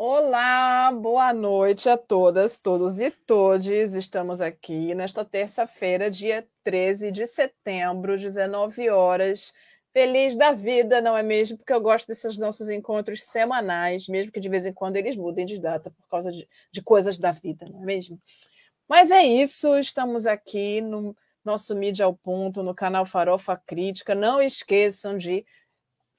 Olá, boa noite a todas, todos e todes. Estamos aqui nesta terça-feira, dia 13 de setembro, 19 horas. Feliz da vida, não é mesmo? Porque eu gosto desses nossos encontros semanais, mesmo que de vez em quando eles mudem de data por causa de, de coisas da vida, não é mesmo? Mas é isso, estamos aqui no nosso Mídia ao Ponto, no canal Farofa Crítica. Não esqueçam de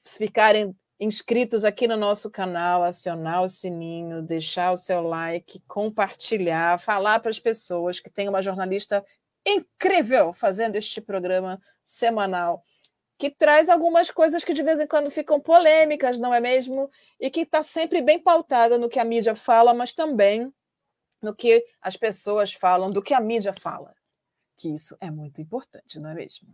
ficarem inscritos aqui no nosso canal, acionar o sininho, deixar o seu like, compartilhar, falar para as pessoas que tem uma jornalista incrível fazendo este programa semanal, que traz algumas coisas que de vez em quando ficam polêmicas, não é mesmo? E que está sempre bem pautada no que a mídia fala, mas também no que as pessoas falam, do que a mídia fala que isso é muito importante, não é mesmo?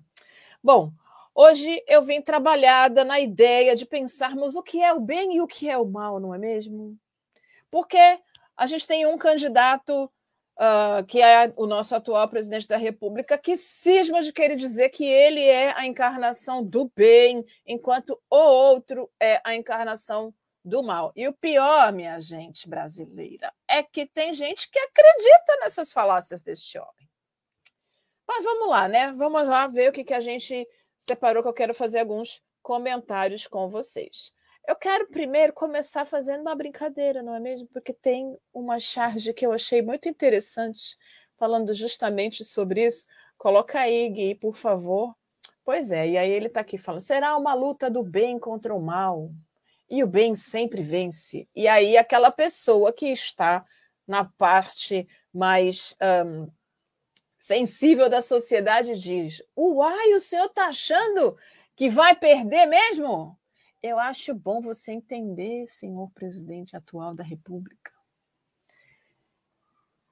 Bom, hoje eu vim trabalhada na ideia de pensarmos o que é o bem e o que é o mal, não é mesmo? Porque a gente tem um candidato Uh, que é o nosso atual presidente da República, que cisma de querer dizer que ele é a encarnação do bem, enquanto o outro é a encarnação do mal. E o pior, minha gente brasileira, é que tem gente que acredita nessas falácias deste homem. Mas vamos lá, né? Vamos lá ver o que, que a gente separou, que eu quero fazer alguns comentários com vocês. Eu quero primeiro começar fazendo uma brincadeira, não é mesmo? Porque tem uma charge que eu achei muito interessante, falando justamente sobre isso. Coloca aí, Gui, por favor. Pois é, e aí ele está aqui falando: será uma luta do bem contra o mal. E o bem sempre vence. E aí, aquela pessoa que está na parte mais. Um, sensível da sociedade diz: Uai, o senhor está achando que vai perder mesmo? Eu acho bom você entender, senhor presidente atual da República,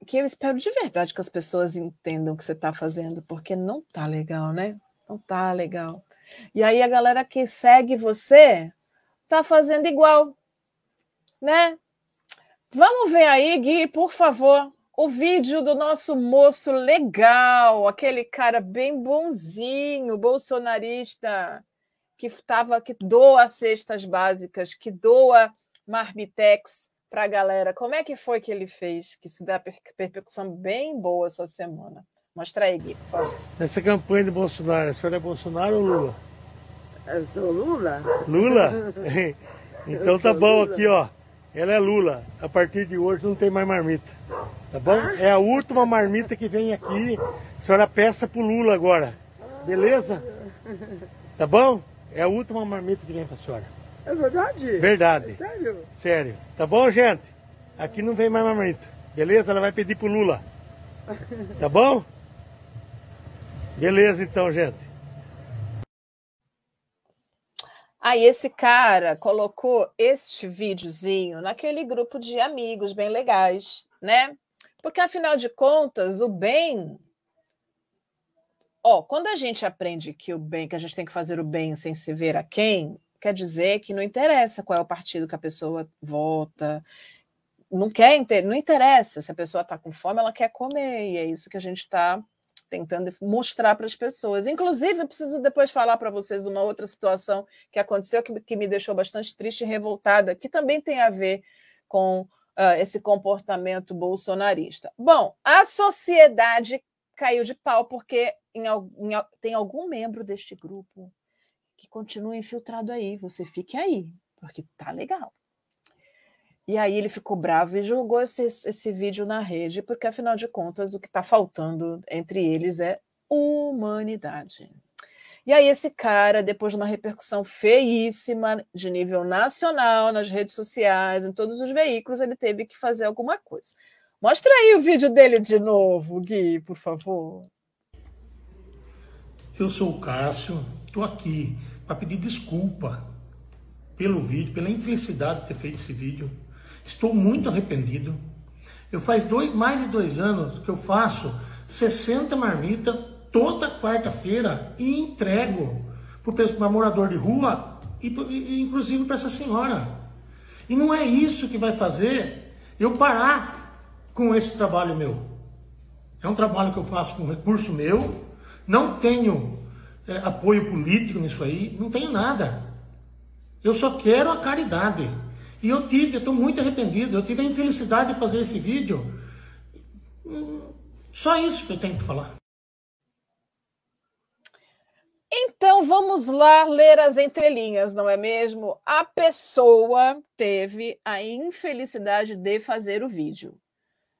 que eu espero de verdade que as pessoas entendam o que você está fazendo, porque não tá legal, né? Não tá legal. E aí a galera que segue você tá fazendo igual, né? Vamos ver aí, Gui, por favor o vídeo do nosso moço legal, aquele cara bem bonzinho, bolsonarista, que estava que doa cestas básicas, que doa marmitex para a galera. Como é que foi que ele fez? Que isso dá repercussão bem boa essa semana. Mostra aí, Gui, por favor. Essa campanha de Bolsonaro, a senhora é Bolsonaro ou Lula? Eu sou Lula. Lula? então tá bom aqui, ó. Ela é Lula. A partir de hoje não tem mais marmita. Tá bom? É a última marmita que vem aqui. A senhora peça pro Lula agora. Beleza? Tá bom? É a última marmita que vem pra senhora. É verdade? Verdade. É sério? Sério. Tá bom, gente? Aqui não vem mais marmita. Beleza? Ela vai pedir pro Lula. Tá bom? Beleza então, gente. Aí esse cara colocou este videozinho naquele grupo de amigos bem legais, né? Porque afinal de contas, o bem Ó, quando a gente aprende que o bem, que a gente tem que fazer o bem sem se ver a quem, quer dizer que não interessa qual é o partido que a pessoa vota, não quer, não interessa se a pessoa está com fome, ela quer comer, e é isso que a gente está tentando mostrar para as pessoas. Inclusive, eu preciso depois falar para vocês de uma outra situação que aconteceu que, que, me deixou bastante triste e revoltada, que também tem a ver com uh, esse comportamento bolsonarista. Bom, a sociedade caiu de pau porque em, em, tem algum membro deste grupo que continua infiltrado aí. Você fique aí, porque tá legal. E aí ele ficou bravo e jogou esse, esse vídeo na rede, porque afinal de contas o que está faltando entre eles é humanidade. E aí esse cara, depois de uma repercussão feíssima de nível nacional nas redes sociais, em todos os veículos, ele teve que fazer alguma coisa. Mostra aí o vídeo dele de novo, Gui, por favor. Eu sou o Cássio, estou aqui para pedir desculpa pelo vídeo, pela infelicidade de ter feito esse vídeo. Estou muito arrependido. Eu faz dois, mais de dois anos que eu faço 60 marmitas toda quarta-feira e entrego para morador de rua e, e inclusive para essa senhora. E não é isso que vai fazer eu parar com esse trabalho meu. É um trabalho que eu faço com recurso meu, não tenho é, apoio político nisso aí, não tenho nada. Eu só quero a caridade. E eu tive, eu estou muito arrependido, eu tive a infelicidade de fazer esse vídeo. Só isso que eu tenho que falar. Então vamos lá ler as entrelinhas, não é mesmo? A pessoa teve a infelicidade de fazer o vídeo.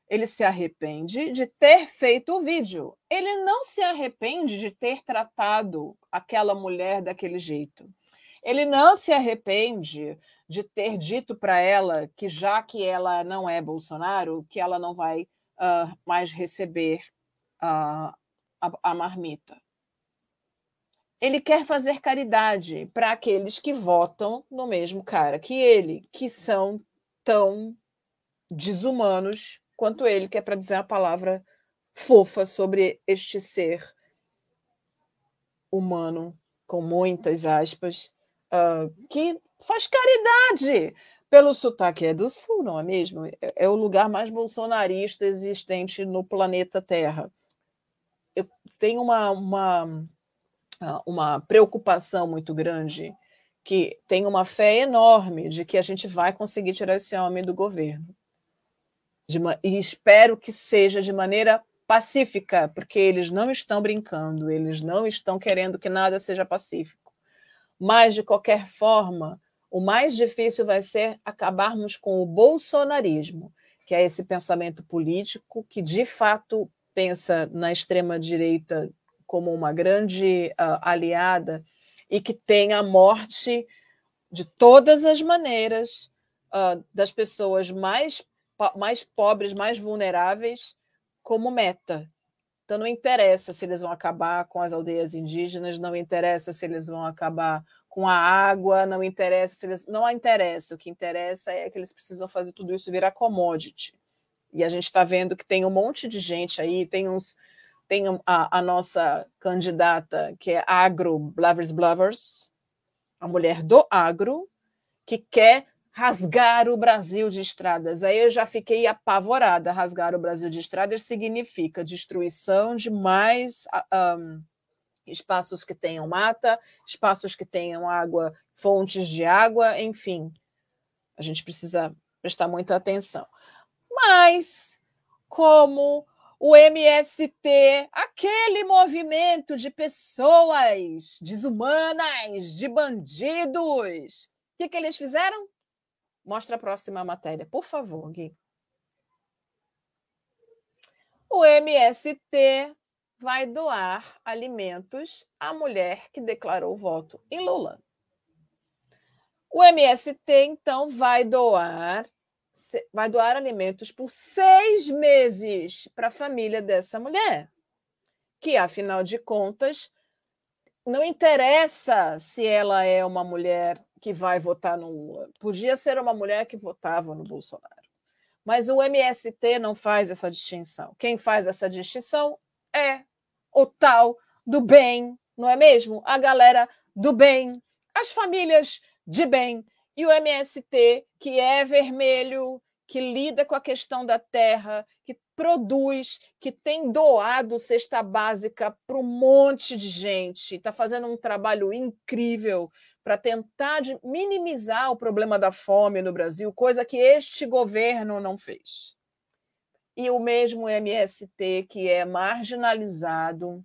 Ele se arrepende de ter feito o vídeo. Ele não se arrepende de ter tratado aquela mulher daquele jeito. Ele não se arrepende de ter dito para ela que, já que ela não é Bolsonaro, que ela não vai uh, mais receber uh, a, a marmita. Ele quer fazer caridade para aqueles que votam no mesmo cara que ele, que são tão desumanos quanto ele, que é para dizer a palavra fofa sobre este ser humano, com muitas aspas, uh, que faz caridade pelo sotaque. É do Sul, não é mesmo? É, é o lugar mais bolsonarista existente no planeta Terra. Eu tenho uma, uma, ah, uma preocupação muito grande que tem uma fé enorme de que a gente vai conseguir tirar esse homem do governo. E espero que seja de maneira pacífica, porque eles não estão brincando, eles não estão querendo que nada seja pacífico. Mas, de qualquer forma, o mais difícil vai ser acabarmos com o bolsonarismo, que é esse pensamento político que, de fato, pensa na extrema-direita como uma grande uh, aliada e que tem a morte de todas as maneiras uh, das pessoas mais, mais pobres, mais vulneráveis, como meta. Então, não interessa se eles vão acabar com as aldeias indígenas, não interessa se eles vão acabar com a água, não interessa se eles. Não interessa. O que interessa é que eles precisam fazer tudo isso virar commodity. E a gente está vendo que tem um monte de gente aí, tem uns. Tem a, a nossa candidata, que é Agro Blavers Blavers, a mulher do agro, que quer rasgar o Brasil de estradas. Aí eu já fiquei apavorada. Rasgar o Brasil de estradas significa destruição de mais um, espaços que tenham mata, espaços que tenham água, fontes de água, enfim. A gente precisa prestar muita atenção. Mas, como o MST, aquele movimento de pessoas desumanas, de bandidos, o que, que eles fizeram? Mostra a próxima matéria, por favor, Gui. O MST vai doar alimentos à mulher que declarou voto em Lula. O MST, então, vai doar, vai doar alimentos por seis meses para a família dessa mulher, que, afinal de contas, não interessa se ela é uma mulher que vai votar no Lula. Podia ser uma mulher que votava no Bolsonaro. Mas o MST não faz essa distinção. Quem faz essa distinção é o tal do bem, não é mesmo? A galera do bem, as famílias de bem. E o MST, que é vermelho, que lida com a questão da terra, que produz, que tem doado cesta básica para um monte de gente, está fazendo um trabalho incrível para tentar minimizar o problema da fome no Brasil, coisa que este governo não fez. E o mesmo MST, que é marginalizado,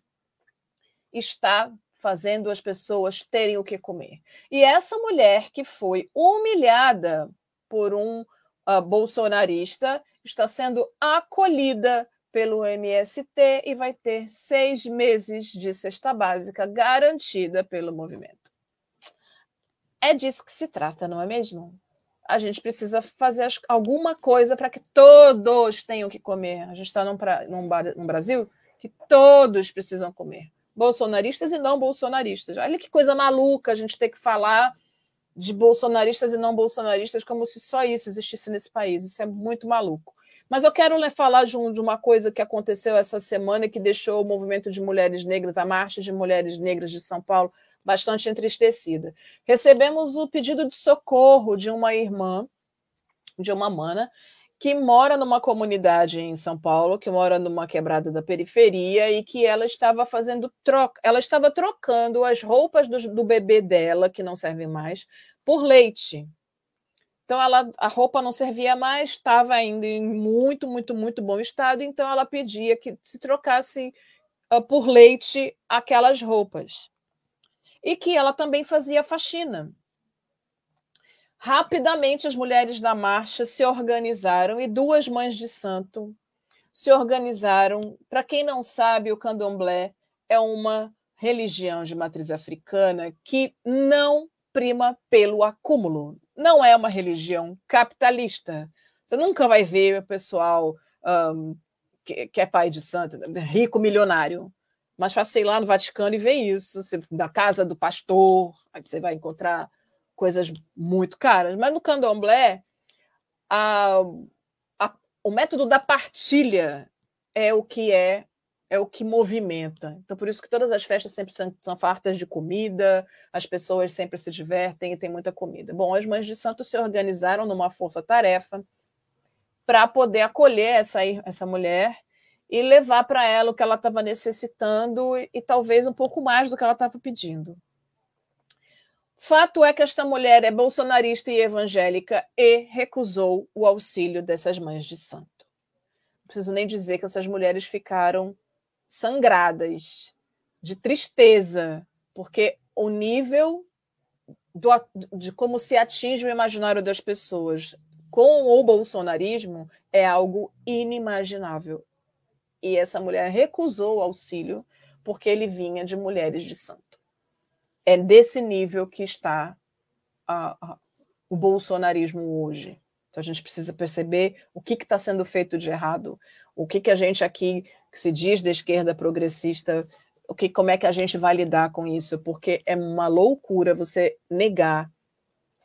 está fazendo as pessoas terem o que comer. E essa mulher que foi humilhada por um uh, bolsonarista está sendo acolhida pelo MST e vai ter seis meses de cesta básica garantida pelo movimento. É disso que se trata, não é mesmo? A gente precisa fazer alguma coisa para que todos tenham que comer. A gente está num, num, num Brasil que todos precisam comer. Bolsonaristas e não bolsonaristas. Olha que coisa maluca a gente ter que falar de bolsonaristas e não bolsonaristas como se só isso existisse nesse país. Isso é muito maluco. Mas eu quero falar de, um, de, uma coisa que aconteceu essa semana que deixou o movimento de mulheres negras, a marcha de mulheres negras de São Paulo, bastante entristecida. Recebemos o pedido de socorro de uma irmã, de uma mana, que mora numa comunidade em São Paulo, que mora numa quebrada da periferia e que ela estava fazendo troca, ela estava trocando as roupas do, do bebê dela, que não servem mais, por leite. Então ela, a roupa não servia mais, estava ainda em muito, muito, muito bom estado, então ela pedia que se trocasse uh, por leite aquelas roupas. E que ela também fazia faxina. Rapidamente as mulheres da marcha se organizaram e duas mães de santo se organizaram. Para quem não sabe, o candomblé é uma religião de matriz africana que não prima pelo acúmulo não é uma religião capitalista. Você nunca vai ver o pessoal um, que, que, é pai de santo, rico, milionário. Mas passei lá no Vaticano e ver isso. Você, na casa do pastor, aí você vai encontrar coisas muito caras. Mas no candomblé, a, a, o método da partilha é o que é é o que movimenta. Então, por isso que todas as festas sempre são, são fartas de comida, as pessoas sempre se divertem e tem muita comida. Bom, as mães de santo se organizaram numa força-tarefa para poder acolher essa, essa mulher e levar para ela o que ela estava necessitando e, e talvez um pouco mais do que ela estava pedindo. Fato é que esta mulher é bolsonarista e evangélica e recusou o auxílio dessas mães de santo. Não preciso nem dizer que essas mulheres ficaram sangradas, de tristeza, porque o nível do, de como se atinge o imaginário das pessoas com o bolsonarismo é algo inimaginável. E essa mulher recusou o auxílio porque ele vinha de mulheres de santo. É desse nível que está a, a, o bolsonarismo hoje. Então a gente precisa perceber o que está sendo feito de errado, o que, que a gente aqui, que se diz da esquerda progressista, o que, como é que a gente vai lidar com isso? Porque é uma loucura você negar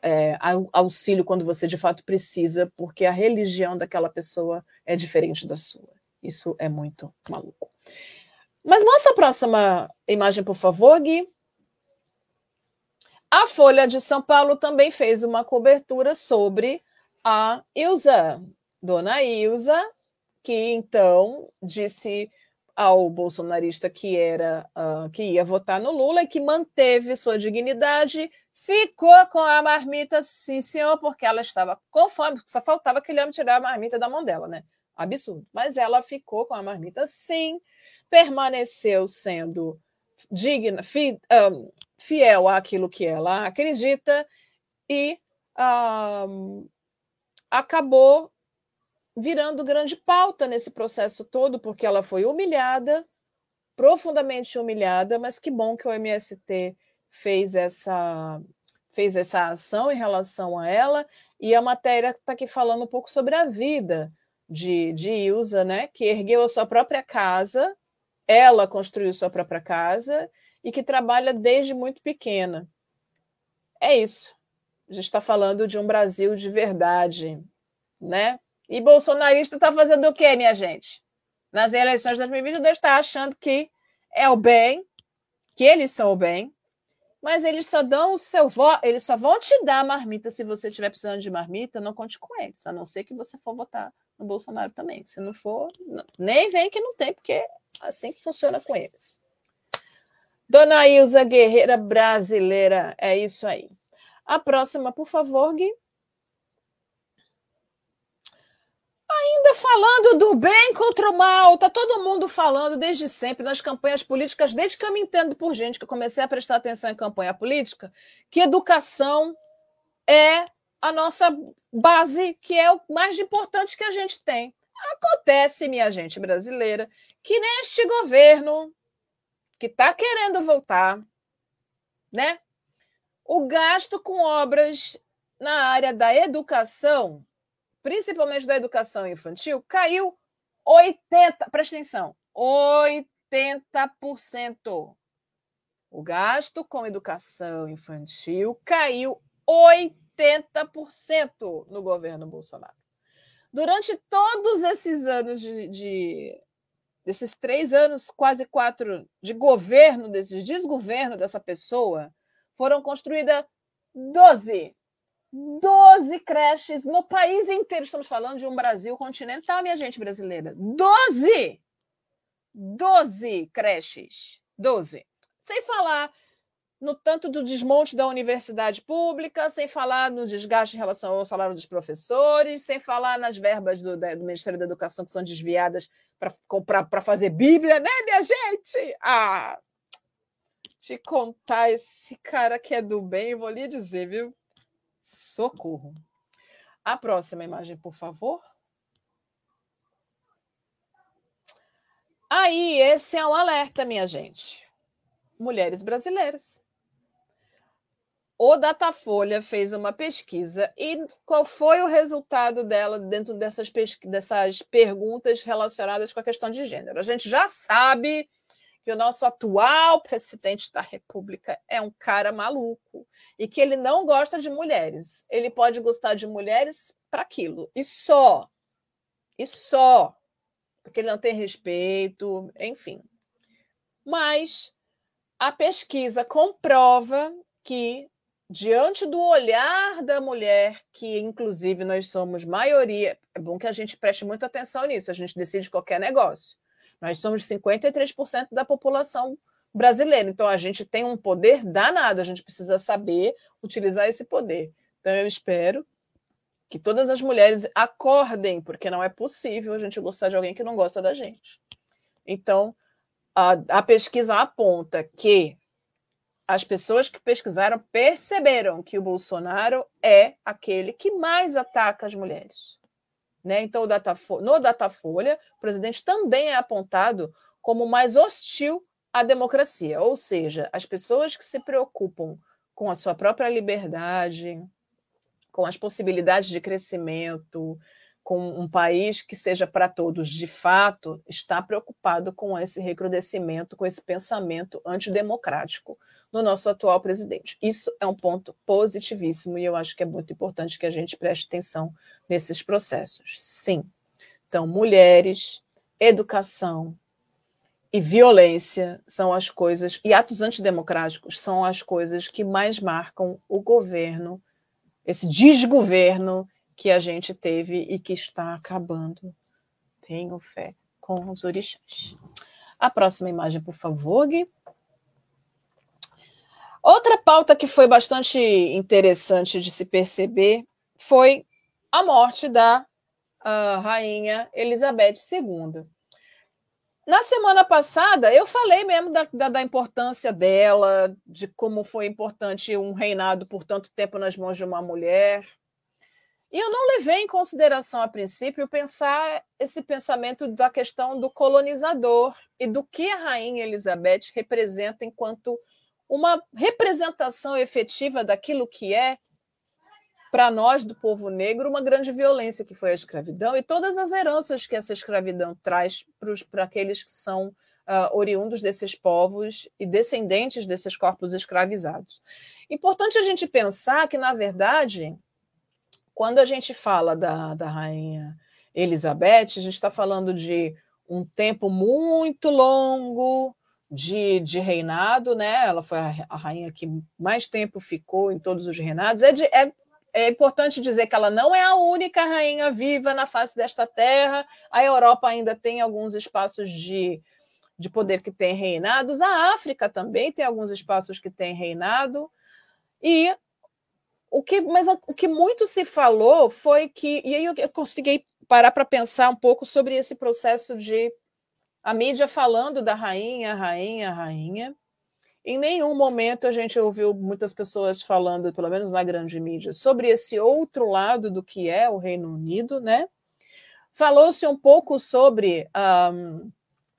é, auxílio quando você de fato precisa, porque a religião daquela pessoa é diferente da sua. Isso é muito maluco. Mas mostra a próxima imagem, por favor, Gui. A Folha de São Paulo também fez uma cobertura sobre a Ilza, dona Ilza, que então disse ao bolsonarista que era uh, que ia votar no Lula e que manteve sua dignidade, ficou com a marmita, sim, senhor, porque ela estava com fome, só faltava aquele homem tirar a marmita da mão dela, né? Absurdo. Mas ela ficou com a marmita, sim, permaneceu sendo digna, fi, um, fiel àquilo que ela acredita e um, acabou virando grande pauta nesse processo todo, porque ela foi humilhada, profundamente humilhada, mas que bom que o MST fez essa fez essa ação em relação a ela, e a matéria está aqui falando um pouco sobre a vida de, de Ilza, né, que ergueu a sua própria casa, ela construiu sua própria casa e que trabalha desde muito pequena. É isso. A gente está falando de um Brasil de verdade, né? E bolsonarista está fazendo o quê, minha gente? Nas eleições de 2022 está achando que é o bem, que eles são o bem, mas eles só dão o seu voto, eles só vão te dar marmita se você estiver precisando de marmita, não conte com eles, a não ser que você for votar no Bolsonaro também. Se não for, não. nem vem que não tem, porque é assim que funciona com eles. Dona Ilza Guerreira Brasileira, é isso aí. A próxima, por favor, Gui. Ainda falando do bem contra o mal, tá todo mundo falando desde sempre nas campanhas políticas, desde que eu me entendo por gente, que eu comecei a prestar atenção em campanha política, que educação é a nossa base, que é o mais importante que a gente tem. Acontece, minha gente brasileira, que neste governo que está querendo voltar, né? O gasto com obras na área da educação, principalmente da educação infantil, caiu 80%, presta atenção, 80%. O gasto com educação infantil caiu 80% no governo Bolsonaro. Durante todos esses anos de, de desses três anos, quase quatro, de governo, desse desgoverno dessa pessoa, foram construídas 12. 12 creches no país inteiro. Estamos falando de um Brasil continental, minha gente brasileira. 12! 12 creches. 12. Sem falar no tanto do desmonte da universidade pública, sem falar no desgaste em relação ao salário dos professores, sem falar nas verbas do, do Ministério da Educação que são desviadas para fazer Bíblia, né, minha gente? Ah, te contar esse cara que é do bem, vou lhe dizer, viu? Socorro. A próxima imagem, por favor. Aí, esse é um alerta, minha gente. Mulheres brasileiras. O Datafolha fez uma pesquisa e qual foi o resultado dela dentro dessas, dessas perguntas relacionadas com a questão de gênero? A gente já sabe que o nosso atual presidente da República é um cara maluco e que ele não gosta de mulheres. Ele pode gostar de mulheres para aquilo e só. E só. Porque ele não tem respeito, enfim. Mas a pesquisa comprova que diante do olhar da mulher, que inclusive nós somos maioria, é bom que a gente preste muita atenção nisso, a gente decide qualquer negócio. Nós somos 53% da população brasileira, então a gente tem um poder danado, a gente precisa saber utilizar esse poder. Então eu espero que todas as mulheres acordem, porque não é possível a gente gostar de alguém que não gosta da gente. Então, a, a pesquisa aponta que as pessoas que pesquisaram perceberam que o Bolsonaro é aquele que mais ataca as mulheres. Né? Então, no Datafolha, o presidente também é apontado como mais hostil à democracia, ou seja, as pessoas que se preocupam com a sua própria liberdade, com as possibilidades de crescimento, com um país que seja para todos de fato, está preocupado com esse recrudescimento, com esse pensamento antidemocrático no nosso atual presidente. Isso é um ponto positivíssimo e eu acho que é muito importante que a gente preste atenção nesses processos. Sim. Então, mulheres, educação e violência são as coisas, e atos antidemocráticos são as coisas que mais marcam o governo, esse desgoverno que a gente teve e que está acabando. Tenho fé com os orixás. A próxima imagem, por favor, Gui. Outra pauta que foi bastante interessante de se perceber foi a morte da uh, rainha Elizabeth II. Na semana passada, eu falei mesmo da, da, da, importância dela, de como foi importante um reinado por tanto tempo nas mãos de uma mulher. E eu não levei em consideração, a princípio, pensar esse pensamento da questão do colonizador e do que a Rainha Elizabeth representa enquanto uma representação efetiva daquilo que é, para nós do povo negro, uma grande violência que foi a escravidão e todas as heranças que essa escravidão traz para aqueles que são uh, oriundos desses povos e descendentes desses corpos escravizados. Importante a gente pensar que, na verdade, quando a gente fala da, da rainha Elizabeth, a gente está falando de um tempo muito longo de, de reinado, né? Ela foi a, a, rainha que mais tempo ficou em todos os reinados. É, de, é, é importante dizer que ela não é a única rainha viva na face desta terra. A Europa ainda tem alguns espaços de, de poder que tem reinados. A África também tem alguns espaços que tem reinado. E o que, mas o que muito se falou foi que, e aí eu consegui parar para pensar um pouco sobre esse processo de a mídia falando da rainha, rainha, rainha. Em nenhum momento a gente ouviu muitas pessoas falando, pelo menos na grande mídia, sobre esse outro lado do que é o Reino Unido, né? Falou-se um pouco sobre um,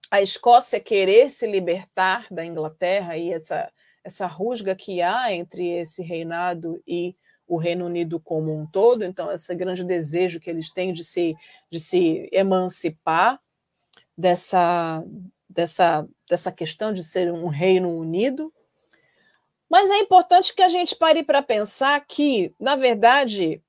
a Escócia querer se libertar da Inglaterra e essa, essa rusga que há entre esse reinado e o Reino Unido como um todo, então esse grande desejo que eles têm de se, de se emancipar dessa, dessa, dessa questão de ser um Reino Unido. Mas é importante que a gente pare para pensar que, na verdade,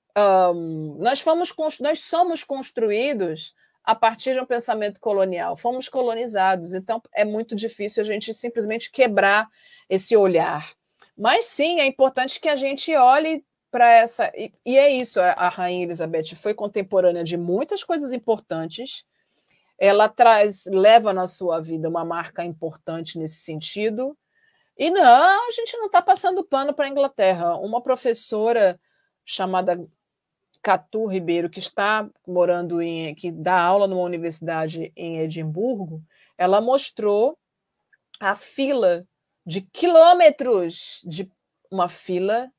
um, nós, fomos, nós somos construídos a partir de um pensamento colonial, fomos colonizados, então é muito difícil a gente simplesmente quebrar esse olhar. Mas sim, é importante que a gente olhe para essa. E, e, é isso, a Rainha Elizabeth foi contemporânea de muitas coisas importantes. Ela traz, leva na sua vida uma marca importante nesse sentido. E não, a gente não está passando pano para a Inglaterra. Uma professora chamada Catu Ribeiro, que está morando em, que dá aula numa universidade em Edimburgo, ela mostrou a fila de quilômetros, de uma fila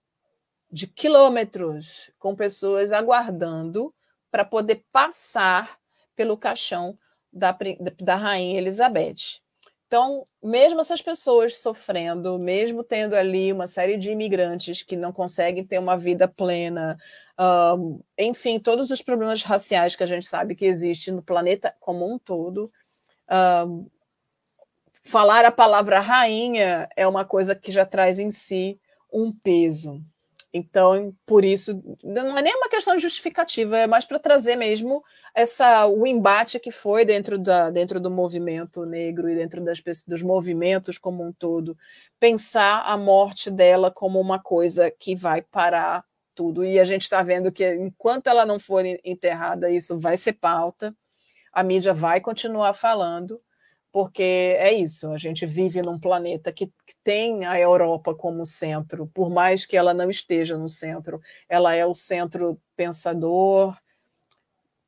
de quilômetros, com pessoas aguardando para poder passar pelo caixão da, da rainha Elizabeth. Então, mesmo essas pessoas sofrendo, mesmo tendo ali uma série de imigrantes que não conseguem ter uma vida plena, uh, enfim, todos os problemas raciais que a gente sabe que existem no planeta como um todo, uh, falar a palavra rainha é uma coisa que já traz em si um peso. Então, por isso, não é nem uma questão justificativa, é mais para trazer mesmo essa o embate que foi dentro, da, dentro do movimento negro e dentro das, dos movimentos como um todo. Pensar a morte dela como uma coisa que vai parar tudo. E a gente está vendo que enquanto ela não for enterrada, isso vai ser pauta, a mídia vai continuar falando porque é isso, a gente vive num planeta que, que, tem a Europa como centro, por mais que ela não esteja no centro, ela é o centro pensador,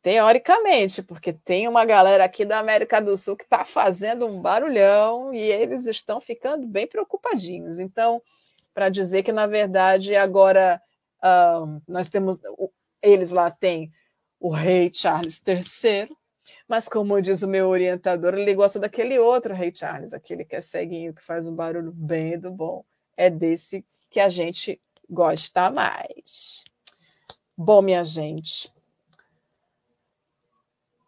teoricamente, porque tem uma galera aqui da América do Sul que está fazendo um barulhão e eles estão ficando bem preocupadinhos. Então, para dizer que, na verdade, agora uh, nós temos, eles lá têm o rei Charles III, mas, como diz o meu orientador, ele gosta daquele outro Rei Charles, aquele que é ceguinho, que faz um barulho bem do bom. É desse que a gente gosta mais. Bom, minha gente,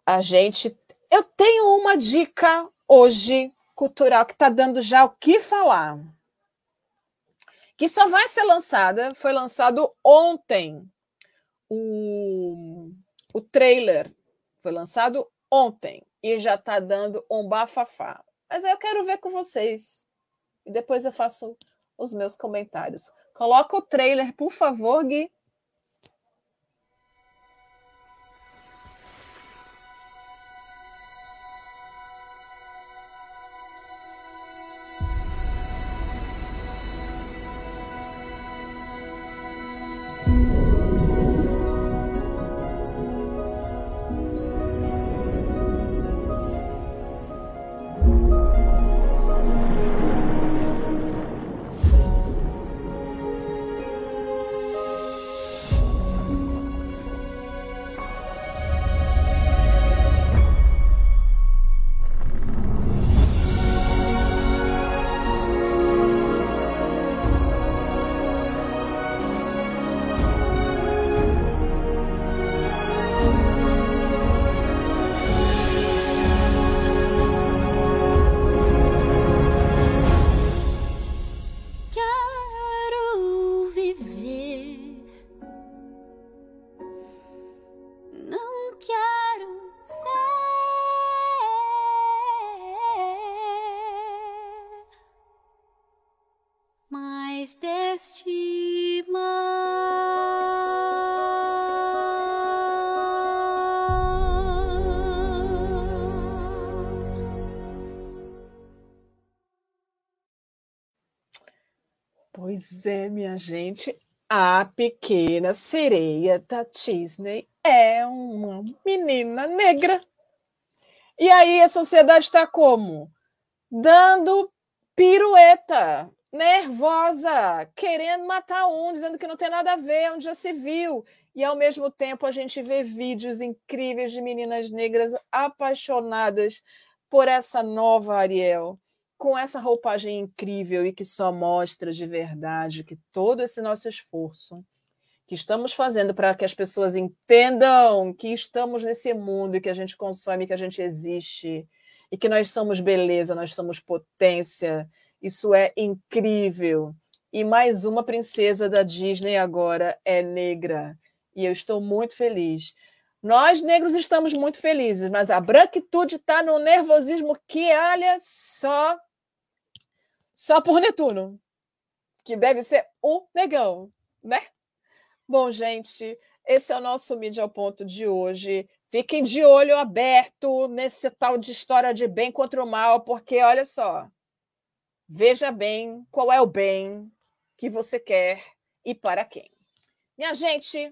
a gente. Eu tenho uma dica hoje cultural que está dando já o que falar. Que só vai ser lançada, foi lançado ontem o, o trailer. Foi lançado ontem e já está dando um bafafá. Mas eu quero ver com vocês. E depois eu faço os meus comentários. Coloca o trailer, por favor, Gui. Pois é, minha gente, a pequena sereia da Disney é uma menina negra. E aí a sociedade está como? Dando pirueta, nervosa, querendo matar um, dizendo que não tem nada a ver, onde já se viu. E ao mesmo tempo a gente vê vídeos incríveis de meninas negras apaixonadas por essa nova Ariel com essa roupagem incrível e que só mostra de verdade que todo esse nosso esforço que estamos fazendo para que as pessoas entendam que estamos nesse mundo e que a gente consome, que a gente existe e que nós somos beleza, nós somos potência. Isso é incrível. E mais uma princesa da Disney agora é negra. E eu estou muito feliz. Nós, negros, estamos muito felizes, mas a branquitude está no nervosismo que, olha só, só por Netuno, que deve ser um negão, né? Bom, gente, esse é o nosso Mídia ao Ponto de hoje. Fiquem de olho aberto nesse tal de história de bem contra o mal, porque olha só, Veja bem qual é o bem que você quer e para quem. Minha gente,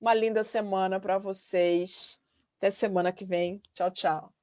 uma linda semana para vocês. Até semana que vem. Tchau, tchau.